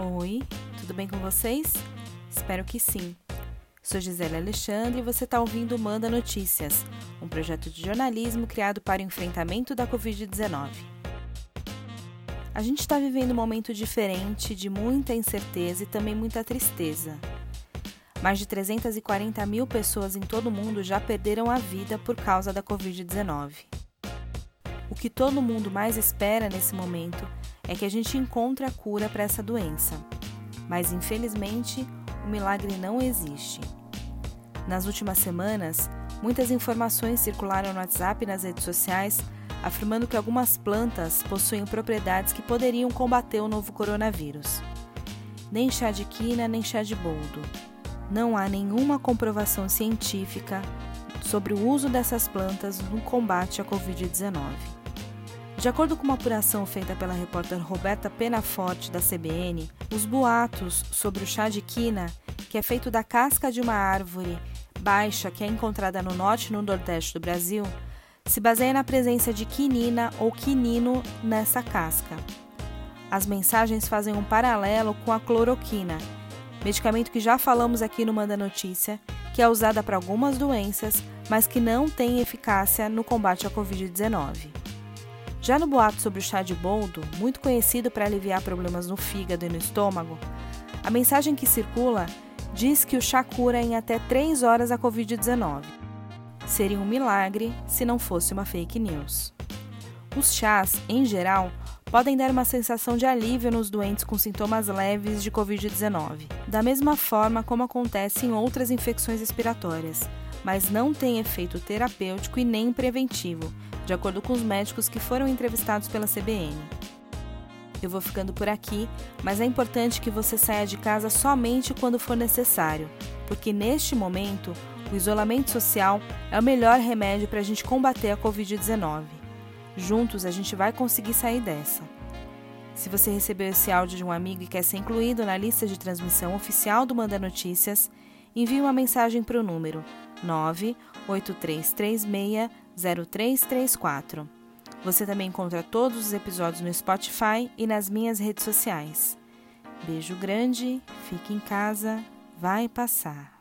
Oi, tudo bem com vocês? Espero que sim. Sou Gisele Alexandre e você está ouvindo Manda Notícias, um projeto de jornalismo criado para o enfrentamento da Covid-19. A gente está vivendo um momento diferente, de muita incerteza e também muita tristeza. Mais de 340 mil pessoas em todo o mundo já perderam a vida por causa da Covid-19. O que todo mundo mais espera nesse momento é que a gente encontre a cura para essa doença. Mas infelizmente, o milagre não existe. Nas últimas semanas, muitas informações circularam no WhatsApp e nas redes sociais afirmando que algumas plantas possuem propriedades que poderiam combater o novo coronavírus. Nem chá de quina, nem chá de boldo. Não há nenhuma comprovação científica sobre o uso dessas plantas no combate à Covid-19. De acordo com uma apuração feita pela repórter Roberta Penaforte, da CBN, os boatos sobre o chá de quina, que é feito da casca de uma árvore baixa que é encontrada no norte e no nordeste do Brasil, se baseia na presença de quinina ou quinino nessa casca. As mensagens fazem um paralelo com a cloroquina, medicamento que já falamos aqui no Manda Notícia, que é usada para algumas doenças, mas que não tem eficácia no combate à Covid-19. Já no boato sobre o chá de boldo, muito conhecido para aliviar problemas no fígado e no estômago, a mensagem que circula diz que o chá cura em até 3 horas a Covid-19. Seria um milagre se não fosse uma fake news. Os chás, em geral, podem dar uma sensação de alívio nos doentes com sintomas leves de Covid-19, da mesma forma como acontece em outras infecções respiratórias, mas não tem efeito terapêutico e nem preventivo, de acordo com os médicos que foram entrevistados pela CBN. Eu vou ficando por aqui, mas é importante que você saia de casa somente quando for necessário, porque neste momento o isolamento social é o melhor remédio para a gente combater a Covid-19. Juntos a gente vai conseguir sair dessa. Se você recebeu esse áudio de um amigo e quer ser incluído na lista de transmissão oficial do Manda Notícias, envie uma mensagem para o número 98336 0334. Você também encontra todos os episódios no Spotify e nas minhas redes sociais. Beijo grande, fique em casa, vai passar.